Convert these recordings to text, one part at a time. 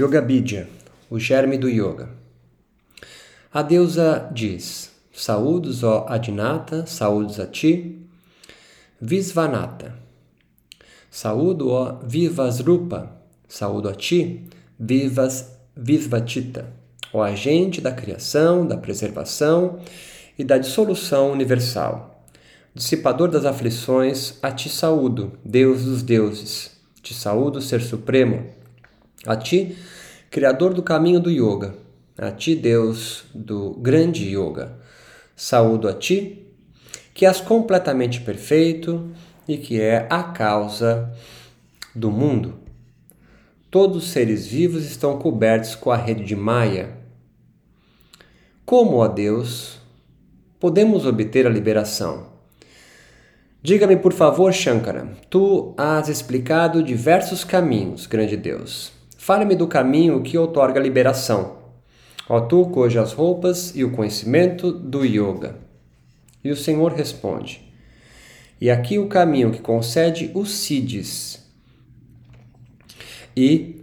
Yoga Bidya, o germe do yoga. A deusa diz: Saúdos, ó Adinata, saúdos a ti. Visvanata. Saúdo, ó Vivasrupa, saúdo a ti. Vivas Visvatita, ó agente da criação, da preservação e da dissolução universal. Dissipador das aflições, a ti saúdo, Deus dos deuses. Te saúdo, Ser Supremo a ti, Criador do caminho do yoga, a ti, Deus do grande yoga, saúdo a ti, que és completamente perfeito e que é a causa do mundo. Todos os seres vivos estão cobertos com a rede de Maya. Como, ó Deus, podemos obter a liberação? Diga-me, por favor, Shankara, tu has explicado diversos caminhos, grande Deus. Fale-me do caminho que outorga a liberação. Ó tu, cujas roupas e o conhecimento do yoga. E o Senhor responde: E aqui o caminho que concede os siddhis e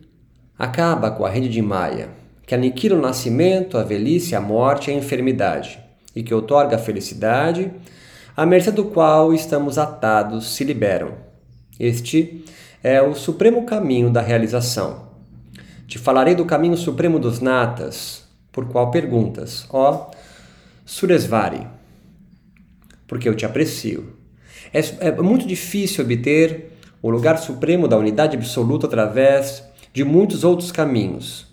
acaba com a rede de Maya, que aniquila o nascimento, a velhice, a morte e a enfermidade, e que outorga a felicidade, à mercê do qual estamos atados se liberam. Este é o supremo caminho da realização. Te falarei do caminho supremo dos natas, por qual perguntas, ó Suresvari, porque eu te aprecio. É, é muito difícil obter o lugar supremo da unidade absoluta através de muitos outros caminhos.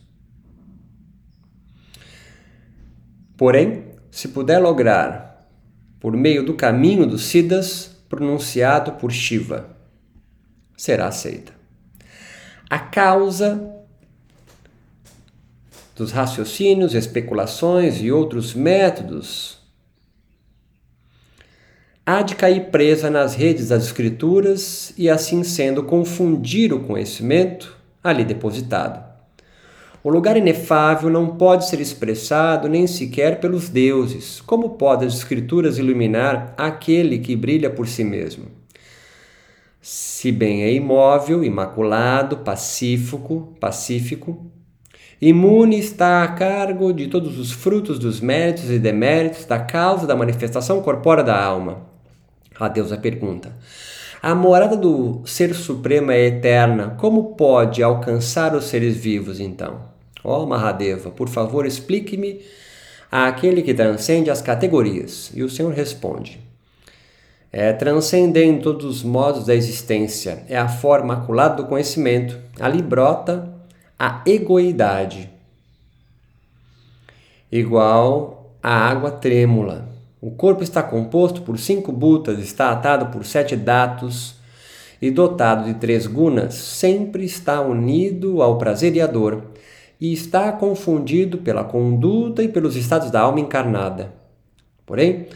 Porém, se puder lograr por meio do caminho dos Siddhas pronunciado por Shiva, será aceita. A causa dos raciocínios, especulações e outros métodos, há de cair presa nas redes das Escrituras e, assim sendo, confundir o conhecimento ali depositado. O lugar inefável não pode ser expressado nem sequer pelos deuses. Como podem as Escrituras iluminar aquele que brilha por si mesmo? Se bem é imóvel, imaculado, pacífico, pacífico, Imune está a cargo de todos os frutos dos méritos e deméritos da causa da manifestação corpórea da alma. A deusa pergunta: A morada do Ser Supremo é eterna, como pode alcançar os seres vivos então? Ó oh, Mahadeva, por favor, explique-me àquele que transcende as categorias. E o Senhor responde: é transcender em todos os modos da existência, é a forma maculada do conhecimento. Ali brota a egoidade, igual a água trêmula. O corpo está composto por cinco butas, está atado por sete datos e dotado de três gunas, sempre está unido ao prazer e à dor, e está confundido pela conduta e pelos estados da alma encarnada. Porém,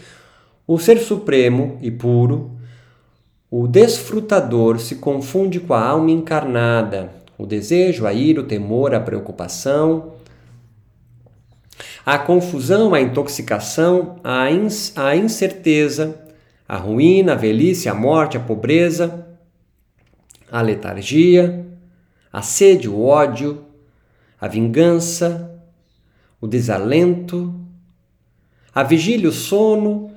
o Ser Supremo e puro, o desfrutador, se confunde com a alma encarnada, o desejo, a ira, o temor, a preocupação, a confusão, a intoxicação, a, ins a incerteza, a ruína, a velhice, a morte, a pobreza, a letargia, a sede, o ódio, a vingança, o desalento, a vigília, o sono,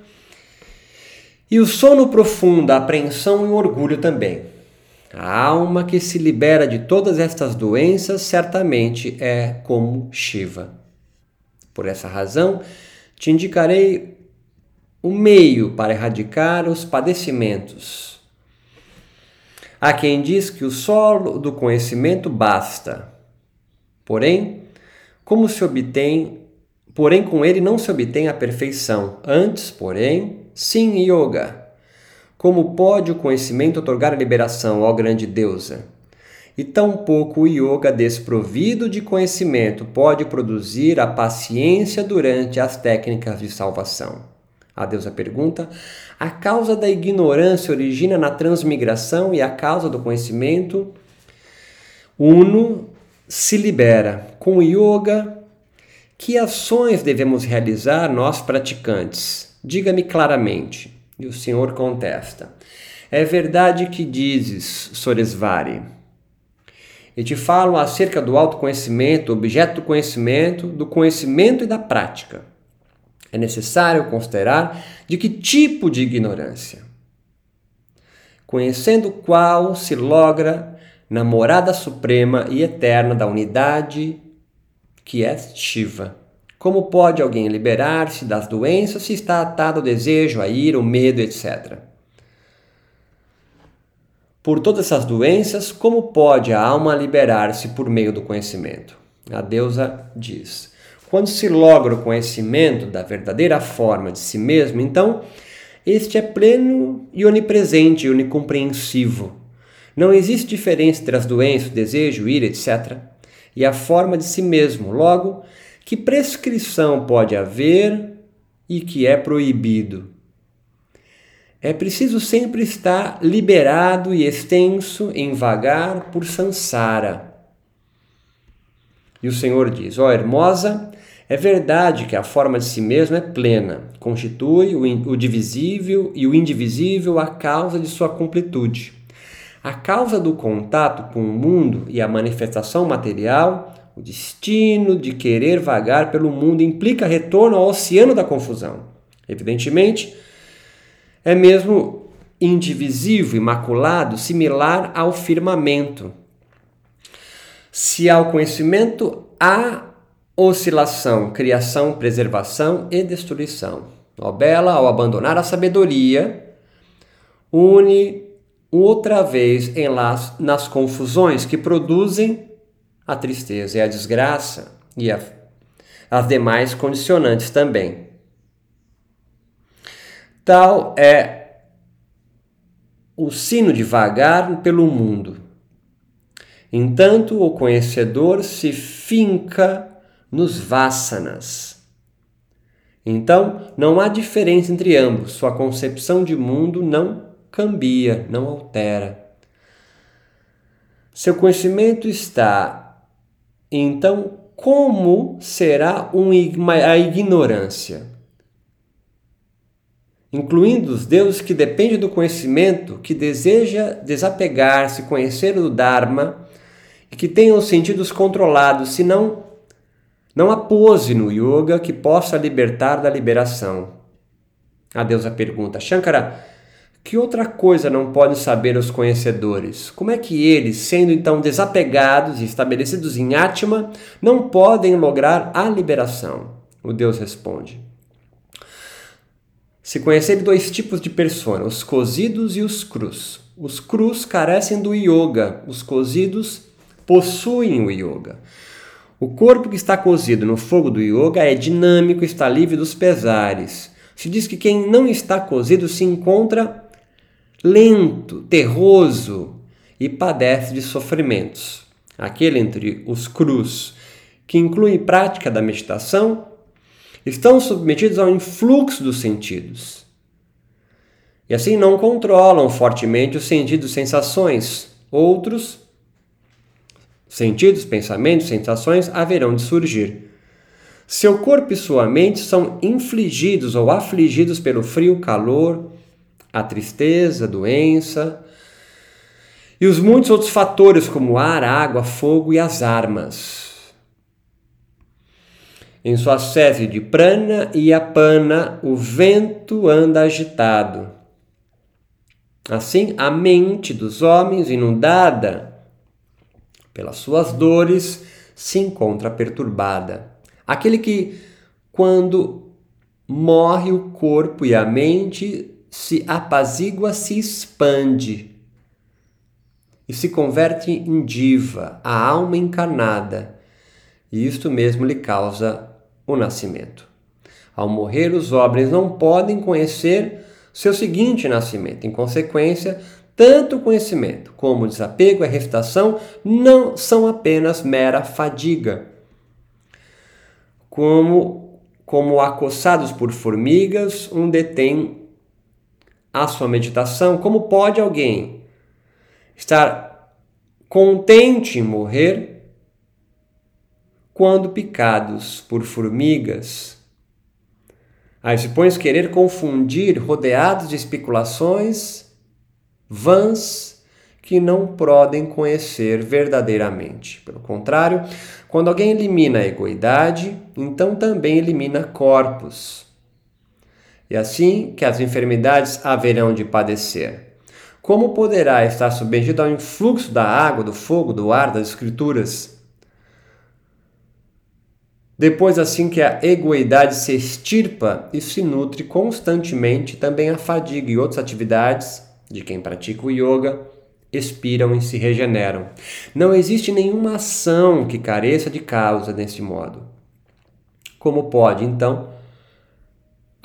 e o sono profundo, a apreensão e o orgulho também. A alma que se libera de todas estas doenças certamente é como Shiva. Por essa razão, te indicarei o meio para erradicar os padecimentos. Há quem diz que o solo do conhecimento basta. Porém, como se obtém, porém com ele não se obtém a perfeição. Antes, porém, sim yoga como pode o conhecimento otorgar a liberação, ó grande deusa? E tampouco o yoga desprovido de conhecimento pode produzir a paciência durante as técnicas de salvação. A deusa pergunta: a causa da ignorância origina na transmigração e a causa do conhecimento uno se libera. Com o yoga, que ações devemos realizar nós praticantes? Diga-me claramente. E o Senhor contesta: É verdade que dizes, Soresvari. e te falam acerca do autoconhecimento, objeto do conhecimento, do conhecimento e da prática. É necessário considerar de que tipo de ignorância. Conhecendo qual se logra na morada suprema e eterna da unidade que é Shiva. Como pode alguém liberar-se das doenças se está atado ao desejo, à ira, ao medo, etc.? Por todas essas doenças, como pode a alma liberar-se por meio do conhecimento? A deusa diz: quando se logra o conhecimento da verdadeira forma de si mesmo, então este é pleno e onipresente e onicompreensivo. Não existe diferença entre as doenças, o desejo, ira, etc. e a forma de si mesmo. Logo, que prescrição pode haver e que é proibido? É preciso sempre estar liberado e extenso em vagar por Sansara. E o Senhor diz: Ó oh, Hermosa, é verdade que a forma de si mesmo é plena, constitui o divisível e o indivisível a causa de sua completude. A causa do contato com o mundo e a manifestação material, o destino de querer vagar pelo mundo implica retorno ao oceano da confusão. Evidentemente, é mesmo indivisível, imaculado, similar ao firmamento. Se há o conhecimento, há oscilação, criação, preservação e destruição. Ó Bela, ao abandonar a sabedoria, une outra vez em las, nas confusões que produzem a tristeza e a desgraça e a, as demais condicionantes também. Tal é o sino de vagar pelo mundo. Entanto, o conhecedor se finca nos vassanas. Então, não há diferença entre ambos, sua concepção de mundo não cambia, não altera. Seu conhecimento está. Então, como será um, a ignorância? incluindo os deuses que dependem do conhecimento, que deseja desapegar-se, conhecer o Dharma e que tenham os sentidos controlados, senão não há pose no yoga que possa libertar da liberação. A deusa pergunta: Shankara, que outra coisa não podem saber os conhecedores? Como é que eles, sendo então desapegados e estabelecidos em Atma, não podem lograr a liberação? O Deus responde: se conhecerem dois tipos de persona, os cozidos e os crus. Os crus carecem do yoga, os cozidos possuem o yoga. O corpo que está cozido no fogo do yoga é dinâmico, está livre dos pesares. Se diz que quem não está cozido se encontra lento, terroso e padece de sofrimentos. Aquele entre os crus, que inclui prática da meditação, estão submetidos ao influxo dos sentidos. E assim não controlam fortemente os sentidos, sensações. Outros sentidos, pensamentos, sensações haverão de surgir. Seu corpo e sua mente são infligidos ou afligidos pelo frio, calor, a tristeza, a doença e os muitos outros fatores como ar, água, fogo e as armas. Em sua sese de prana e apana, o vento anda agitado. Assim, a mente dos homens, inundada pelas suas dores, se encontra perturbada. Aquele que, quando morre o corpo e a mente, se apazigua, se expande e se converte em diva, a alma encarnada. E isto mesmo lhe causa o nascimento. Ao morrer, os homens não podem conhecer seu seguinte nascimento. Em consequência, tanto conhecimento como desapego e a não são apenas mera fadiga. Como, como acossados por formigas, um detém a sua meditação. Como pode alguém estar contente em morrer quando picados por formigas. Aí se pões querer confundir, rodeados de especulações vãs, que não podem conhecer verdadeiramente. Pelo contrário, quando alguém elimina a egoidade, então também elimina corpos. E assim que as enfermidades haverão de padecer. Como poderá estar submetido ao influxo da água, do fogo, do ar, das escrituras? Depois, assim que a egoidade se extirpa e se nutre constantemente, também a fadiga e outras atividades de quem pratica o yoga expiram e se regeneram. Não existe nenhuma ação que careça de causa desse modo. Como pode, então,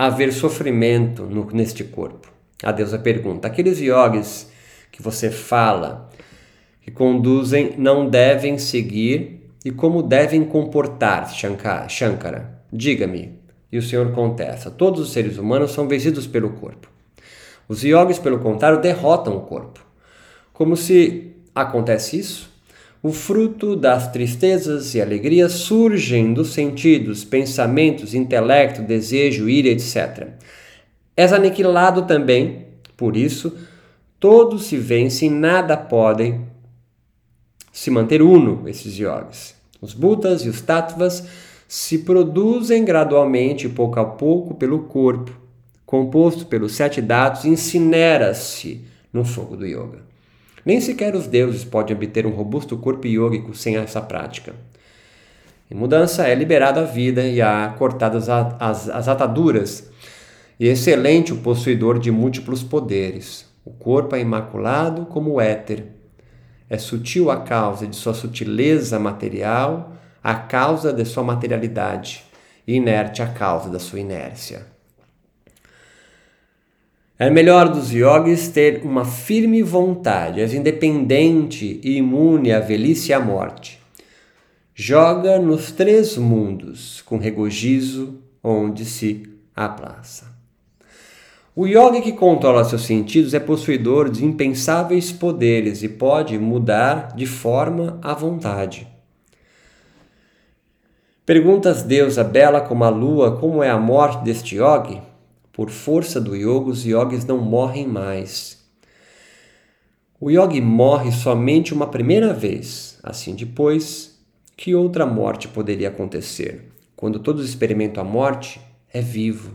haver sofrimento no, neste corpo? A deusa pergunta: aqueles yogis que você fala, que conduzem, não devem seguir e como devem comportar-se, Shankara? Diga-me. E o Senhor contesta: todos os seres humanos são vencidos pelo corpo. Os yogis, pelo contrário, derrotam o corpo. Como se acontece isso? O fruto das tristezas e alegrias surgem dos sentidos, pensamentos, intelecto, desejo, ira, etc. És aniquilado também, por isso, todos se vencem, nada podem se manter uno, esses yogis. Os budas e os tattvas se produzem gradualmente, pouco a pouco, pelo corpo, composto pelos sete dados, incinera-se no fogo do yoga. Nem sequer os deuses podem obter um robusto corpo yógico sem essa prática. Em mudança, é liberada a vida e há cortadas as, as ataduras, e excelente o possuidor de múltiplos poderes. O corpo é imaculado como o éter. É sutil a causa de sua sutileza material, a causa de sua materialidade, e inerte a causa da sua inércia. É melhor dos yogis ter uma firme vontade, és independente e imune à velhice e à morte. Joga nos três mundos com regozijo onde se aplaça. O yogi que controla seus sentidos é possuidor de impensáveis poderes e pode mudar de forma à vontade. Perguntas deusa bela como a lua como é a morte deste yogi? Por força do yoga, os yogis não morrem mais. O yogi morre somente uma primeira vez. Assim, depois, que outra morte poderia acontecer? Quando todos experimentam a morte, é vivo.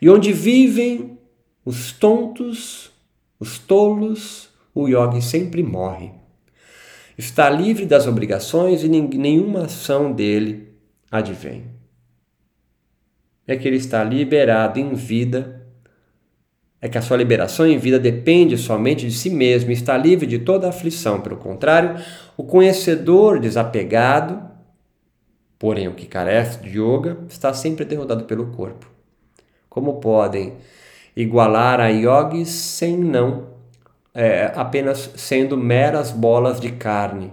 E onde vivem os tontos, os tolos, o yogi sempre morre. Está livre das obrigações e nenhuma ação dele advém é que ele está liberado em vida, é que a sua liberação em vida depende somente de si mesmo, está livre de toda aflição. Pelo contrário, o conhecedor desapegado, porém o que carece de yoga, está sempre derrotado pelo corpo. Como podem igualar a yogis sem não é, apenas sendo meras bolas de carne,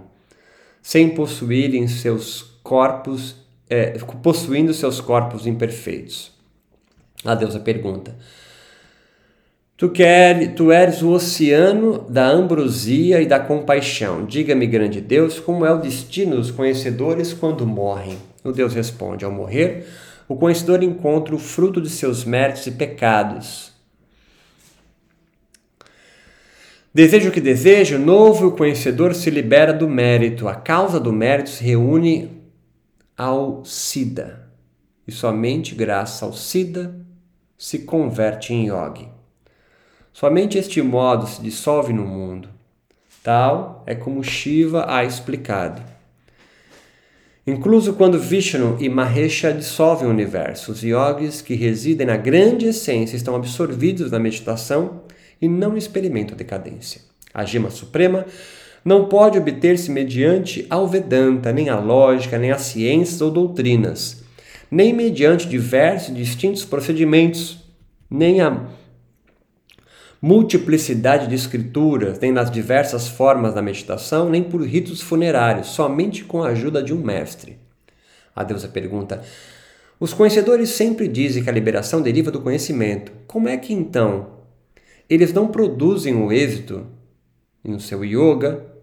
sem possuírem seus corpos é, possuindo seus corpos imperfeitos. A deusa pergunta: Tu, quer, tu eres o oceano da ambrosia e da compaixão. Diga-me, grande Deus, como é o destino dos conhecedores quando morrem? O Deus responde: Ao morrer, o conhecedor encontra o fruto de seus méritos e pecados. Desejo que desejo, novo o conhecedor se libera do mérito. A causa do mérito se reúne ao Siddha. E somente graças ao Siddha se converte em yogi. Somente este modo se dissolve no mundo. Tal é como Shiva há explicado. Incluso quando Vishnu e Mahesha dissolvem o universo, os yogis que residem na grande essência estão absorvidos na meditação e não experimentam decadência. A gema suprema não pode obter-se mediante ao Vedanta, nem a lógica, nem as ciências ou doutrinas, nem mediante diversos e distintos procedimentos, nem a multiplicidade de escrituras, nem nas diversas formas da meditação, nem por ritos funerários, somente com a ajuda de um mestre. A deusa pergunta: Os conhecedores sempre dizem que a liberação deriva do conhecimento. Como é que então eles não produzem o êxito no seu yoga,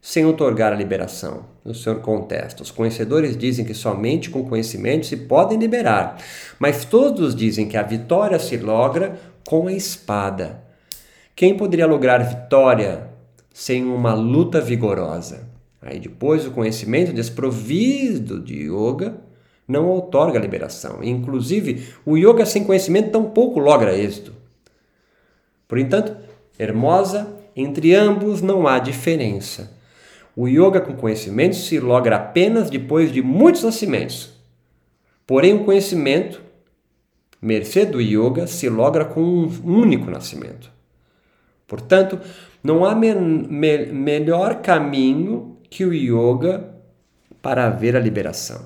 sem otorgar a liberação. O Senhor contesta. Os conhecedores dizem que somente com conhecimento se podem liberar, mas todos dizem que a vitória se logra com a espada. Quem poderia lograr vitória sem uma luta vigorosa? Aí depois o conhecimento desprovido de yoga não outorga liberação. Inclusive, o yoga sem conhecimento tampouco logra êxito. Por entanto, Hermosa, entre ambos não há diferença. O yoga com conhecimento se logra apenas depois de muitos nascimentos. Porém, o conhecimento, mercê do yoga, se logra com um único nascimento. Portanto, não há me me melhor caminho que o yoga para ver a liberação.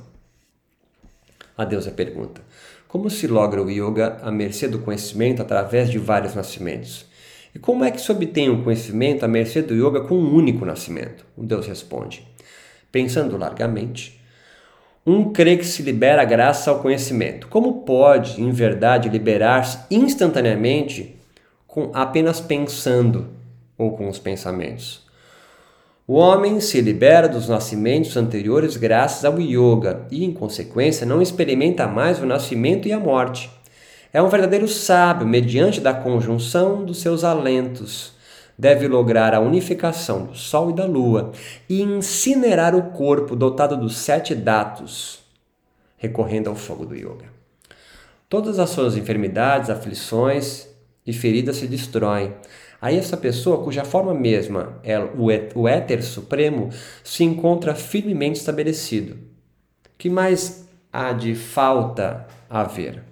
A deusa pergunta: Como se logra o yoga à mercê do conhecimento através de vários nascimentos? E como é que se obtém o conhecimento à mercê do yoga com um único nascimento? O Deus responde: Pensando largamente, um crê que se libera graças ao conhecimento. Como pode, em verdade, liberar-se instantaneamente com apenas pensando ou com os pensamentos? O homem se libera dos nascimentos anteriores graças ao yoga e, em consequência, não experimenta mais o nascimento e a morte. É um verdadeiro sábio, mediante da conjunção dos seus alentos. Deve lograr a unificação do Sol e da Lua e incinerar o corpo dotado dos sete datos, recorrendo ao fogo do yoga. Todas as suas enfermidades, aflições e feridas se destroem Aí essa pessoa, cuja forma mesma é o éter supremo, se encontra firmemente estabelecido. Que mais há de falta haver?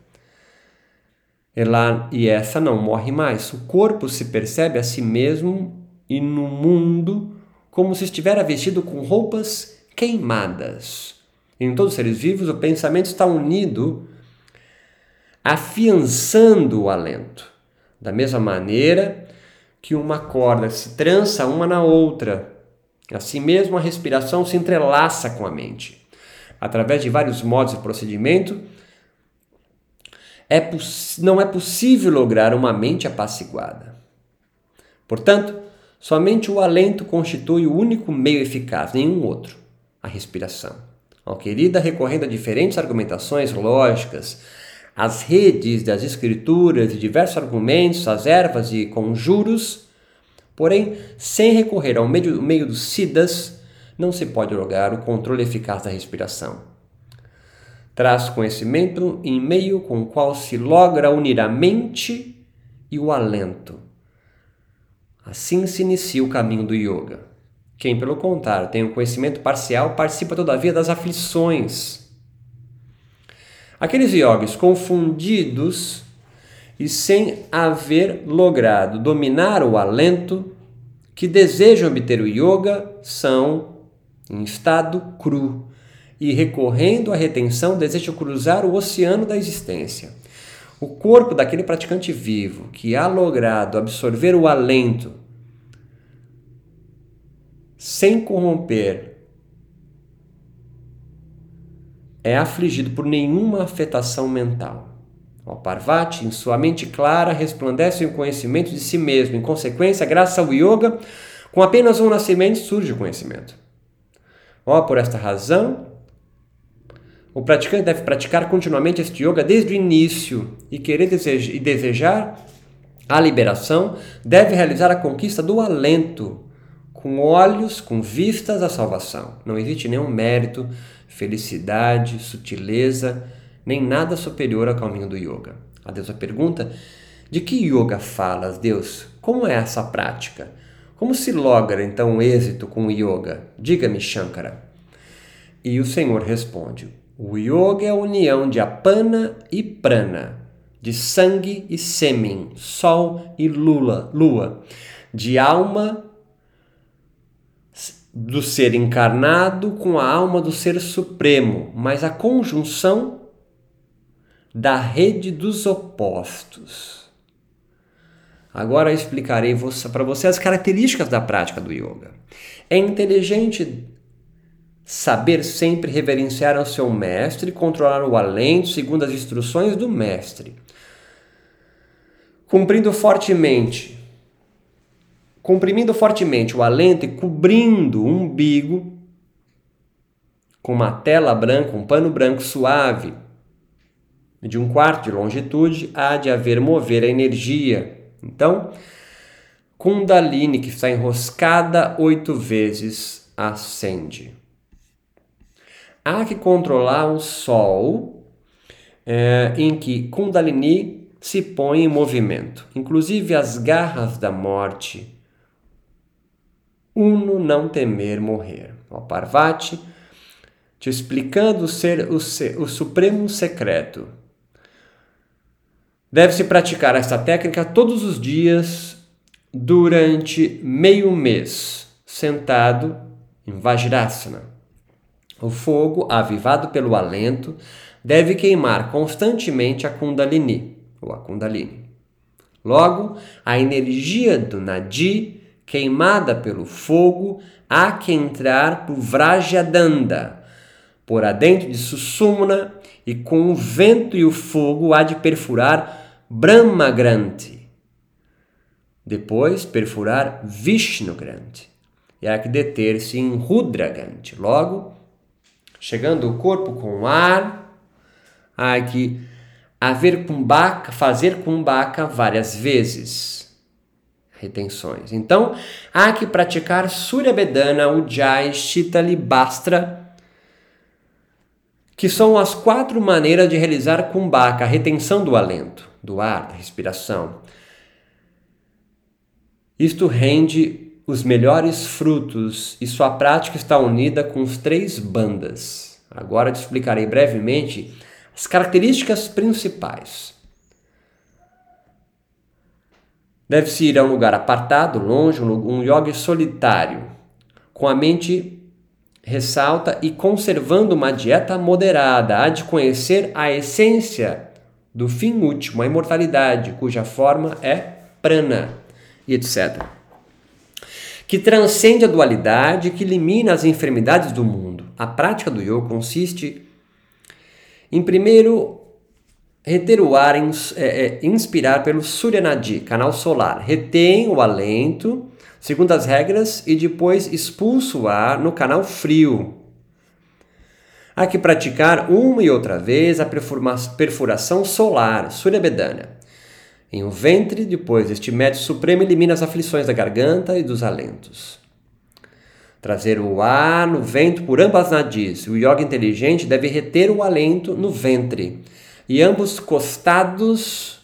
Ela, e essa não morre mais. O corpo se percebe a si mesmo e no mundo como se estivesse vestido com roupas queimadas. Em todos os seres vivos, o pensamento está unido, afiançando o alento. Da mesma maneira que uma corda se trança uma na outra. Assim mesmo, a respiração se entrelaça com a mente. Através de vários modos de procedimento, é não é possível lograr uma mente apaciguada. Portanto, somente o alento constitui o único meio eficaz, nenhum outro, a respiração. Ao querida, recorrendo a diferentes argumentações lógicas, as redes das escrituras e diversos argumentos, as ervas e conjuros, porém, sem recorrer ao meio, meio dos siddhas, não se pode lograr o controle eficaz da respiração. Traz conhecimento em meio com o qual se logra unir a mente e o alento. Assim se inicia o caminho do yoga. Quem, pelo contrário, tem um conhecimento parcial participa todavia das aflições Aqueles yogis confundidos e sem haver logrado dominar o alento, que desejam obter o yoga, são em estado cru e recorrendo à retenção desejam cruzar o oceano da existência. O corpo daquele praticante vivo que há logrado absorver o alento sem corromper é afligido por nenhuma afetação mental. O Parvati, em sua mente clara, resplandece o conhecimento de si mesmo. Em consequência, graças ao yoga, com apenas um nascimento surge o conhecimento. Ó, por esta razão, o praticante deve praticar continuamente este yoga desde o início e querer desejar, e desejar a liberação, deve realizar a conquista do alento, com olhos, com vistas à salvação. Não existe nenhum mérito felicidade, sutileza, nem nada superior ao caminho do yoga. A deusa pergunta: De que yoga falas, Deus? Como é essa prática? Como se logra então o êxito com o yoga? Diga-me, Shankara. E o Senhor responde: O yoga é a união de apana e prana, de sangue e sêmen, sol e lula, lua, de alma do ser encarnado com a alma do ser supremo, mas a conjunção da rede dos opostos. Agora eu explicarei para você as características da prática do yoga. É inteligente saber sempre reverenciar ao seu mestre, controlar o alento segundo as instruções do mestre. Cumprindo fortemente comprimindo fortemente o alento e cobrindo o umbigo com uma tela branca, um pano branco suave, de um quarto de longitude, há de haver mover a energia. Então, Kundalini, que está enroscada oito vezes, acende. Há que controlar o Sol, é, em que Kundalini se põe em movimento, inclusive as garras da morte. Uno não temer morrer. O Parvati te explicando ser o, o supremo secreto. Deve-se praticar esta técnica todos os dias durante meio mês, sentado em Vajrasana. O fogo, avivado pelo alento, deve queimar constantemente a Kundalini, ou a Kundalini. Logo, a energia do Nadi, queimada pelo fogo, há que entrar por Vrajadanda, por adentro de Susumna e com o vento e o fogo há de perfurar Brahmagranti. Depois perfurar Vishnugranti. E há que deter-se em Rudragranti. Logo, chegando o corpo com ar, que haver kumbhaka, fazer kumbhaka várias vezes. Retenções. Então, há que praticar Surya Bedana, Ujjayi, Shitali, Bastra que são as quatro maneiras de realizar kumbhaka, a retenção do alento, do ar, da respiração. Isto rende os melhores frutos e sua prática está unida com os três bandas. Agora te explicarei brevemente as características principais. Deve-se ir a um lugar apartado, longe, um yoga solitário, com a mente ressalta e conservando uma dieta moderada, há de conhecer a essência do fim último, a imortalidade, cuja forma é prana e etc. Que transcende a dualidade, que elimina as enfermidades do mundo. A prática do yoga consiste em primeiro reter o ar, é, é, inspirar pelo Surya Nadi, canal solar. Retém o alento segundo as regras, e depois expulsa o ar no canal frio. Há que praticar uma e outra vez a perfuração solar, Surya Bedana. Em um ventre, depois este método supremo elimina as aflições da garganta e dos alentos. Trazer o ar no ventre por ambas nadis. O yoga inteligente deve reter o alento no ventre e ambos costados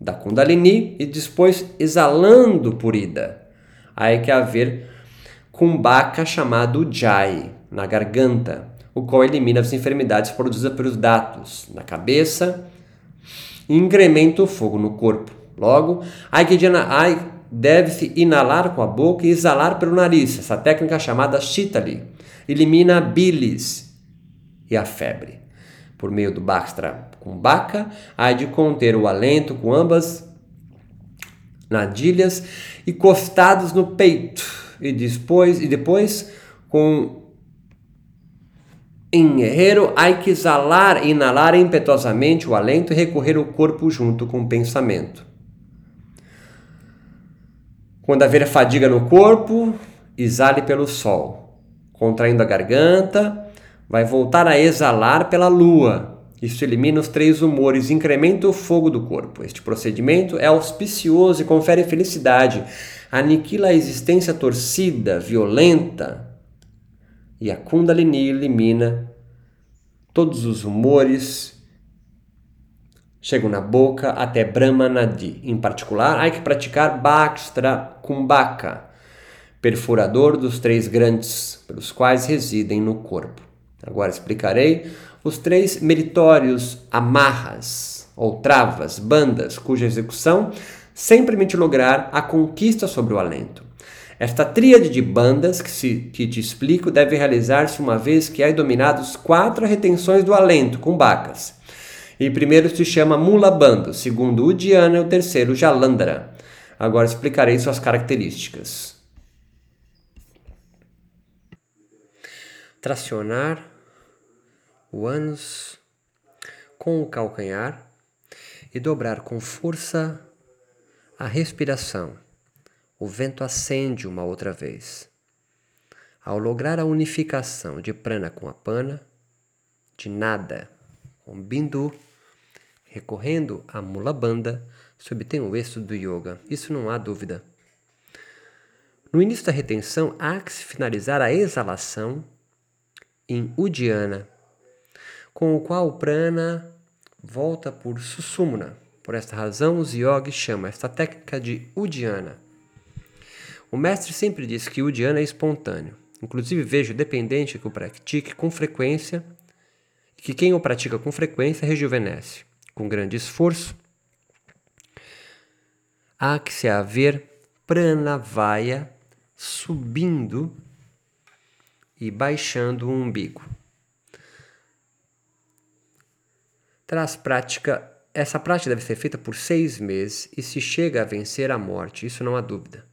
da Kundalini e depois exalando por ida aí que haver kumbhaka chamado jai na garganta, o qual elimina as enfermidades produzidas pelos datos na cabeça e incrementa o fogo no corpo. Logo, aí deve-se inalar com a boca e exalar pelo nariz. Essa técnica chamada Shitali elimina a bilis e a febre. Por meio do Baxtra Kumbhaka, há de conter o alento com ambas nadilhas e costados no peito e depois e depois com em herreiro, há que exalar e inalar impetuosamente o alento e recorrer o corpo junto com o pensamento. Quando haver fadiga no corpo, exale pelo sol. Contraindo a garganta, vai voltar a exalar pela lua. Isso elimina os três humores incrementa o fogo do corpo. Este procedimento é auspicioso e confere felicidade, aniquila a existência torcida, violenta, e a Kundalini elimina todos os humores, chegam na boca até Brahma Nadi. Em particular, há que praticar Bhakstra Kumbhaka, perfurador dos três grandes pelos quais residem no corpo. Agora explicarei os três meritórios amarras ou travas, bandas, cuja execução sempre permite lograr a conquista sobre o alento. Esta tríade de bandas que, se, que te explico deve realizar-se uma vez que há dominados quatro retenções do alento com bacas. E primeiro se chama Mula Bando, segundo o Diana e o terceiro Jalandhara. Agora explicarei suas características. Tracionar o ânus com o calcanhar e dobrar com força a respiração. O vento acende uma outra vez. Ao lograr a unificação de prana com a pana, de nada com bindu, recorrendo à mula banda, se obtém o êxito do yoga. Isso não há dúvida. No início da retenção, há que se finalizar a exalação em Udiana, com o qual o prana volta por Susumna. Por esta razão, os yogis chamam esta técnica de Udiana. O mestre sempre diz que Udiana é espontâneo. Inclusive, vejo dependente que o pratique com frequência que quem o pratica com frequência rejuvenesce. Com grande esforço, há que se haver pranavaya subindo e baixando o umbigo. Traz prática, essa prática deve ser feita por seis meses e se chega a vencer a morte, isso não há dúvida.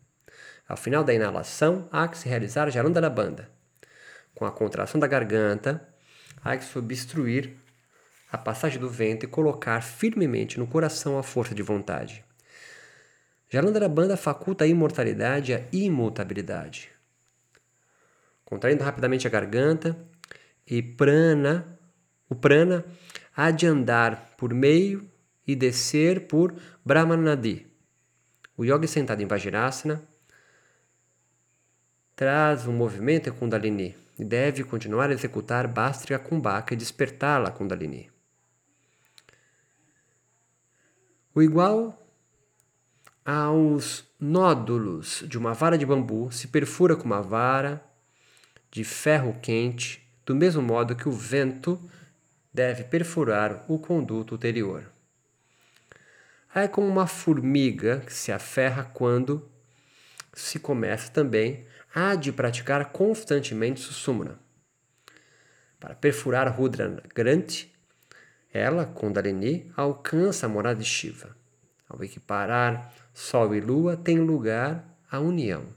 Ao final da inalação, há que se realizar a da banda. Com a contração da garganta, há que se obstruir a passagem do vento e colocar firmemente no coração a força de vontade. Jalandhara faculta a imortalidade e a imutabilidade. Contraindo rapidamente a garganta e prana, o prana há de andar por meio e descer por Brahmanadi. O yogi sentado em Vajrasana traz um movimento em Kundalini e deve continuar a executar Bastrika Kumbhaka e despertá-la Kundalini. O igual aos nódulos de uma vara de bambu se perfura com uma vara de ferro quente, do mesmo modo que o vento deve perfurar o conduto ulterior. É como uma formiga que se aferra quando se começa também a de praticar constantemente Susumna. Para perfurar Rudra Granti, ela, Kundalini, alcança a morada de Shiva. Ao equiparar Sol e Lua, tem lugar a união.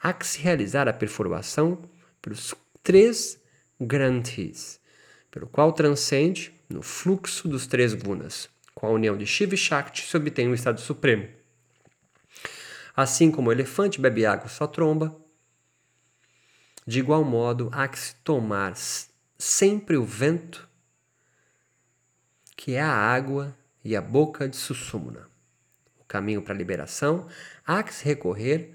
Há que se realizar a perfuração pelos três granthis, pelo qual transcende no fluxo dos três gunas. Com a união de Shiva e Shakti se obtém o estado supremo. Assim como o elefante bebe água só tromba, de igual modo há que se tomar sempre o vento, que é a água e a boca de Susumna caminho para a liberação, há que se recorrer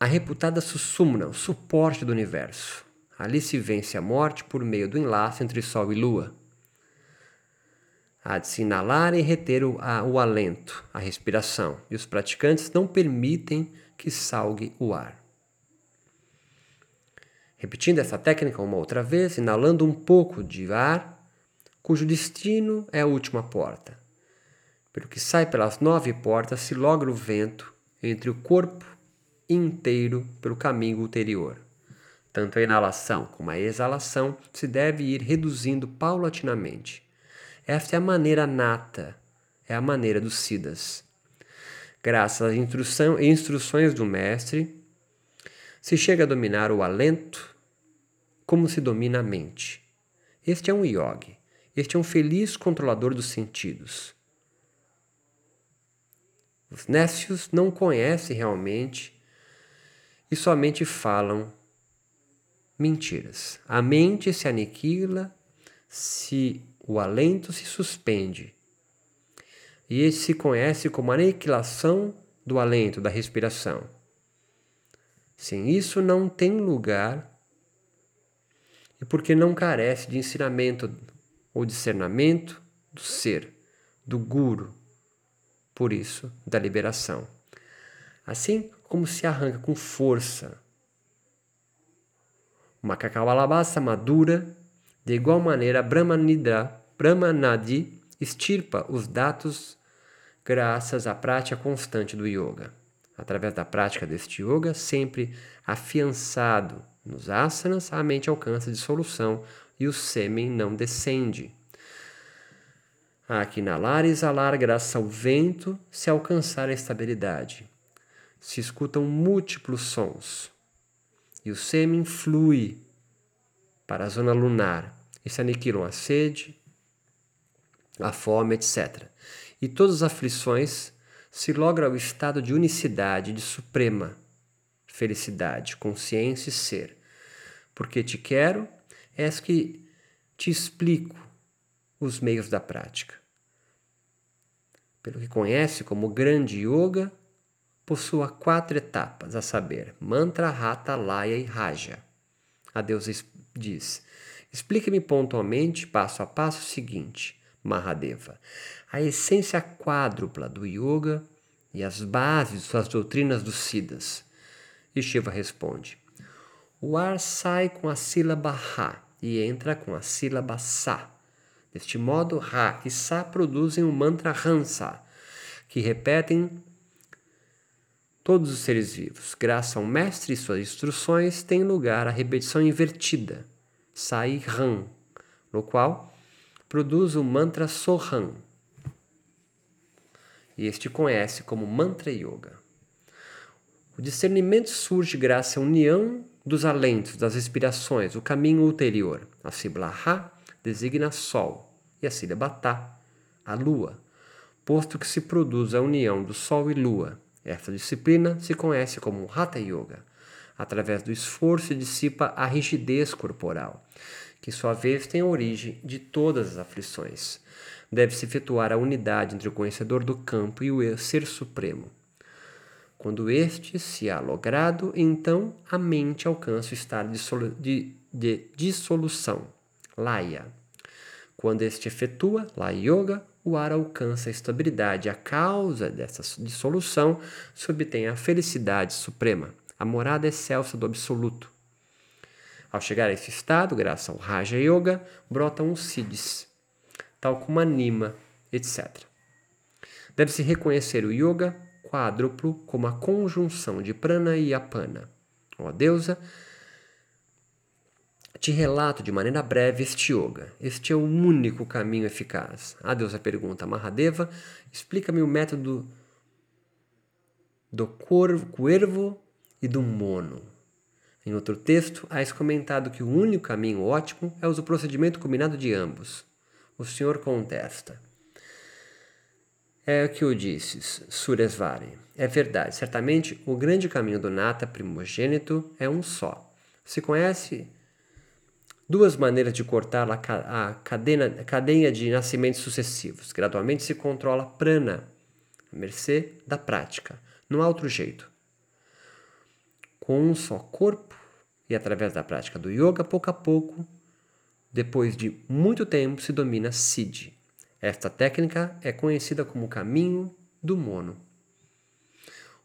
à reputada Susumna, o suporte do universo. Ali se vence a morte por meio do enlace entre Sol e Lua. Há de se inalar e reter o, a, o alento, a respiração, e os praticantes não permitem que salgue o ar. Repetindo essa técnica uma outra vez, inalando um pouco de ar, cujo destino é a última porta. Pelo que sai pelas nove portas se logra o vento entre o corpo inteiro pelo caminho ulterior. Tanto a inalação como a exalação se deve ir reduzindo paulatinamente. Esta é a maneira nata, é a maneira dos Siddhas. Graças às instrução, instruções do mestre, se chega a dominar o alento como se domina a mente. Este é um yogi. Este é um feliz controlador dos sentidos. Os nécios não conhecem realmente e somente falam mentiras. A mente se aniquila se o alento se suspende. E esse se conhece como aniquilação do alento, da respiração. Sem isso não tem lugar e porque não carece de ensinamento ou discernimento do ser, do guru, por isso, da liberação. Assim como se arranca com força uma cacaualabassa madura, de igual maneira Brahmanidra, Brahmanadi extirpa os dados graças à prática constante do yoga. Através da prática deste yoga, sempre afiançado nos asanas, a mente alcança dissolução e o sêmen não descende. Que inalar e exalar graças ao vento se alcançar a estabilidade. Se escutam múltiplos sons e o sêmen flui para a zona lunar e se aniquilam a sede, a fome, etc. E todas as aflições se logra o estado de unicidade, de suprema felicidade, consciência e ser. Porque te quero, és que te explico os meios da prática. Pelo que conhece como grande yoga, possua quatro etapas, a saber, mantra, rata, laya e raja. A deusa diz: Explique-me pontualmente, passo a passo, o seguinte, Mahadeva, a essência quádrupla do yoga e as bases de suas doutrinas dos Siddhas. E Shiva responde: O ar sai com a sílaba Ra e entra com a sílaba Sa. Deste modo, Ra e Sa produzem o mantra Hansa, que repetem todos os seres vivos. Graças ao mestre e suas instruções, tem lugar a repetição invertida, Sai Ram, no qual produz o mantra Soham. E este conhece como Mantra Yoga. O discernimento surge graças à união dos alentos, das respirações, o caminho ulterior. A sílaba Ra designa Sol e a sílaba Ta, a Lua, posto que se produz a união do Sol e Lua. Esta disciplina se conhece como Hatha Yoga. Através do esforço se dissipa a rigidez corporal, que sua vez tem origem de todas as aflições. Deve-se efetuar a unidade entre o conhecedor do campo e o Ser Supremo. Quando este se há logrado, então a mente alcança o estado de, de, de dissolução, laya. Quando este efetua, laya yoga, o ar alcança a estabilidade. A causa dessa dissolução se obtém a felicidade suprema, a morada excelsa do absoluto. Ao chegar a esse estado, graças ao Raja Yoga, brotam os siddhis, tal como anima, etc. Deve-se reconhecer o yoga quádruplo como a conjunção de prana e apana. Ó deusa, te relato de maneira breve este yoga. Este é o único caminho eficaz. A deusa pergunta, Mahadeva, explica-me o método do corvo e do mono. Em outro texto, há comentado que o único caminho ótimo é o procedimento combinado de ambos. O senhor contesta. É o que eu disse, Suresvari. É verdade, certamente o grande caminho do Nata primogênito é um só. Se conhece duas maneiras de cortar a, a cadeia, cadeia de nascimentos sucessivos. Gradualmente se controla prana, a mercê da prática. Não há outro jeito. Com um só corpo e através da prática do yoga, pouco a pouco, depois de muito tempo, se domina Siddhi. Esta técnica é conhecida como caminho do mono.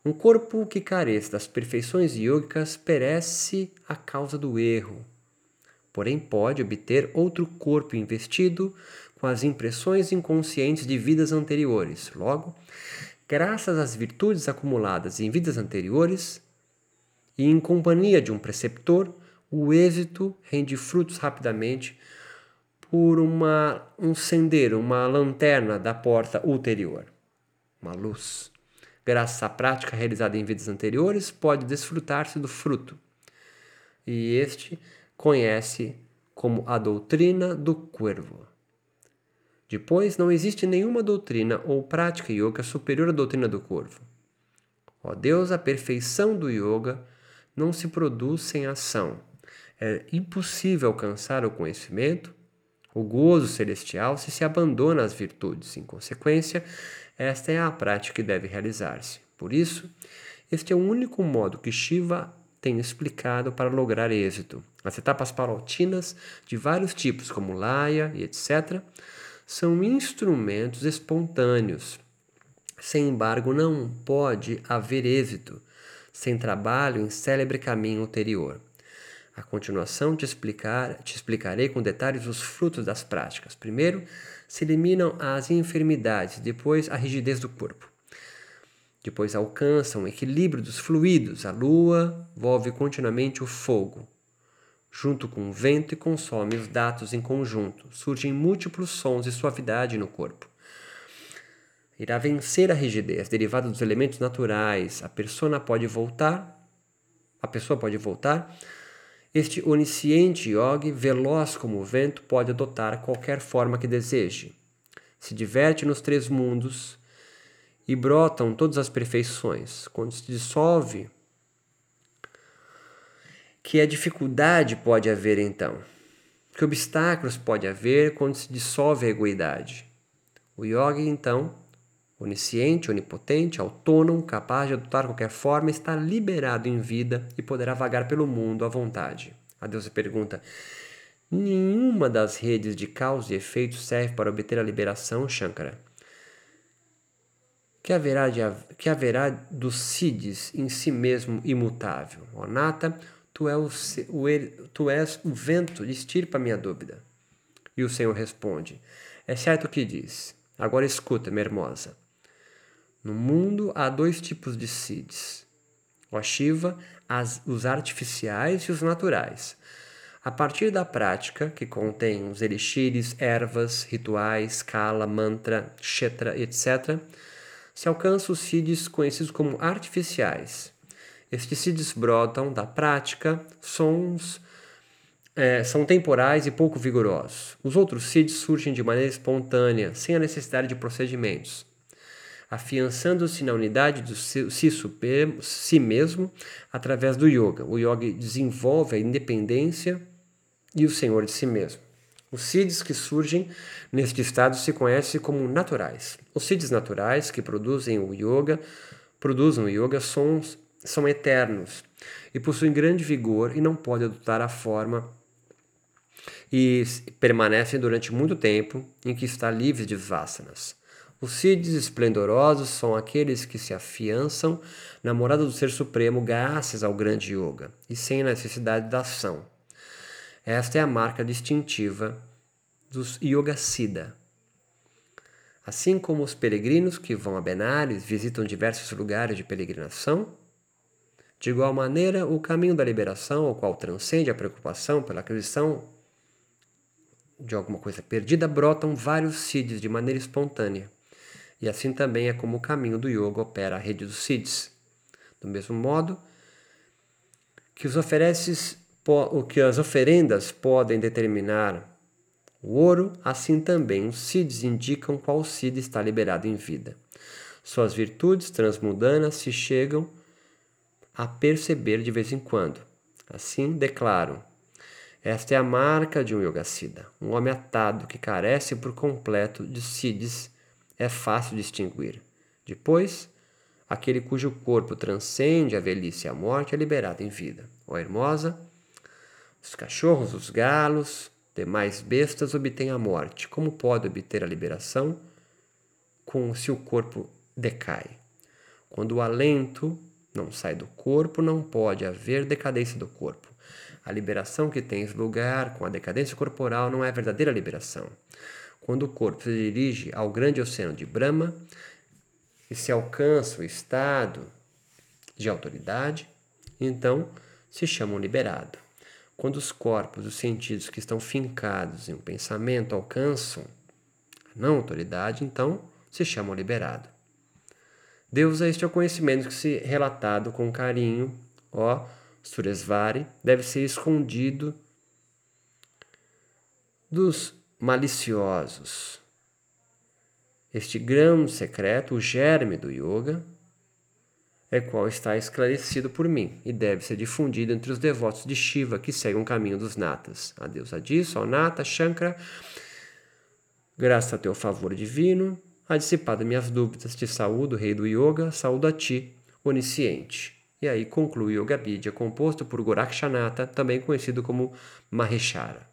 Um corpo que carece das perfeições yogicas perece a causa do erro, porém pode obter outro corpo investido com as impressões inconscientes de vidas anteriores. Logo, graças às virtudes acumuladas em vidas anteriores e em companhia de um preceptor, o êxito rende frutos rapidamente por uma, um sendeiro, uma lanterna da porta ulterior, uma luz. Graças à prática realizada em vidas anteriores, pode desfrutar-se do fruto. E este conhece como a doutrina do cuervo. Depois, não existe nenhuma doutrina ou prática yoga superior à doutrina do corvo. Ó Deus, a perfeição do yoga não se produz sem ação. É impossível alcançar o conhecimento o gozo celestial se se abandona às virtudes. Em consequência, esta é a prática que deve realizar-se. Por isso, este é o único modo que Shiva tem explicado para lograr êxito. As etapas paulatinas de vários tipos, como Laya e etc., são instrumentos espontâneos. Sem embargo, não pode haver êxito sem trabalho em célebre caminho ulterior. A continuação te, explicar, te explicarei com detalhes os frutos das práticas. Primeiro, se eliminam as enfermidades, depois a rigidez do corpo. Depois alcançam o equilíbrio dos fluidos. A lua volve continuamente o fogo, junto com o vento e consome os dados em conjunto. Surgem múltiplos sons e suavidade no corpo. Irá vencer a rigidez derivada dos elementos naturais. A persona pode voltar, a pessoa pode voltar este onisciente yogi, veloz como o vento, pode adotar qualquer forma que deseje. Se diverte nos três mundos e brotam todas as perfeições. Quando se dissolve, que a dificuldade pode haver então? Que obstáculos pode haver quando se dissolve a egoidade? O yogi, então, Onisciente, onipotente, autônomo, capaz de adotar qualquer forma, está liberado em vida e poderá vagar pelo mundo à vontade. A deusa pergunta: Nenhuma das redes de causa e efeito serve para obter a liberação, Shankara. Que haverá, de, que haverá dos Siddhis em si mesmo imutável? Onata, tu, é o, o, tu és o vento, estirpa minha dúvida. E o Senhor responde: É certo o que diz. Agora escuta, minha hermosa. No mundo há dois tipos de Siddhis. O Shiva, as, os artificiais e os naturais. A partir da prática, que contém os elixires, ervas, rituais, kala, mantra, kshetra, etc., se alcança os Siddhis conhecidos como artificiais. Siddhis brotam da prática, sons, é, são temporais e pouco vigorosos. Os outros Siddhis surgem de maneira espontânea, sem a necessidade de procedimentos afiançando-se na unidade do si, supremo, si mesmo através do yoga. O yoga desenvolve a independência e o senhor de si mesmo. Os siddhis que surgem neste estado se conhecem como naturais. Os siddhis naturais que produzem o yoga, produzem o yoga sons, são eternos e possuem grande vigor e não podem adotar a forma e permanecem durante muito tempo em que está livre de vasanas. Os Siddhis esplendorosos são aqueles que se afiançam na morada do Ser Supremo graças ao grande yoga e sem necessidade da ação. Esta é a marca distintiva dos Yoga Siddha. Assim como os peregrinos que vão a Benares visitam diversos lugares de peregrinação, de igual maneira, o caminho da liberação, o qual transcende a preocupação pela aquisição de alguma coisa perdida, brotam vários siddhis de maneira espontânea. E assim também é como o caminho do yoga opera a rede dos siddhis. Do mesmo modo que os ofereces, o que as oferendas podem determinar o ouro, assim também os siddhis indicam qual siddhi está liberado em vida. Suas virtudes transmudanas se chegam a perceber de vez em quando. Assim declaram: esta é a marca de um Yogasida, um homem atado que carece por completo de siddhis é fácil distinguir. Depois, aquele cujo corpo transcende a velhice e a morte é liberado em vida. Ó Hermosa, os cachorros, os galos, demais bestas obtêm a morte. Como pode obter a liberação com se o corpo decai? Quando o alento não sai do corpo, não pode haver decadência do corpo. A liberação que tens lugar com a decadência corporal não é verdadeira liberação. Quando o corpo se dirige ao grande oceano de Brahma e se alcança o estado de autoridade, então se chamam liberado. Quando os corpos, os sentidos que estão fincados em um pensamento alcançam a não autoridade, então se chamam liberado. Deus é este é o conhecimento que se relatado com carinho, ó Suresvari, deve ser escondido dos maliciosos. Este grão secreto, o germe do yoga, é qual está esclarecido por mim e deve ser difundido entre os devotos de Shiva que seguem o caminho dos natas. A deusa disso, ao nata, Shankara, graças a teu favor divino, a minhas dúvidas, te saúdo, rei do yoga, saúdo a ti, onisciente. E aí conclui o Yoga Vidya, composto por Gorakshanata, também conhecido como Maheshara.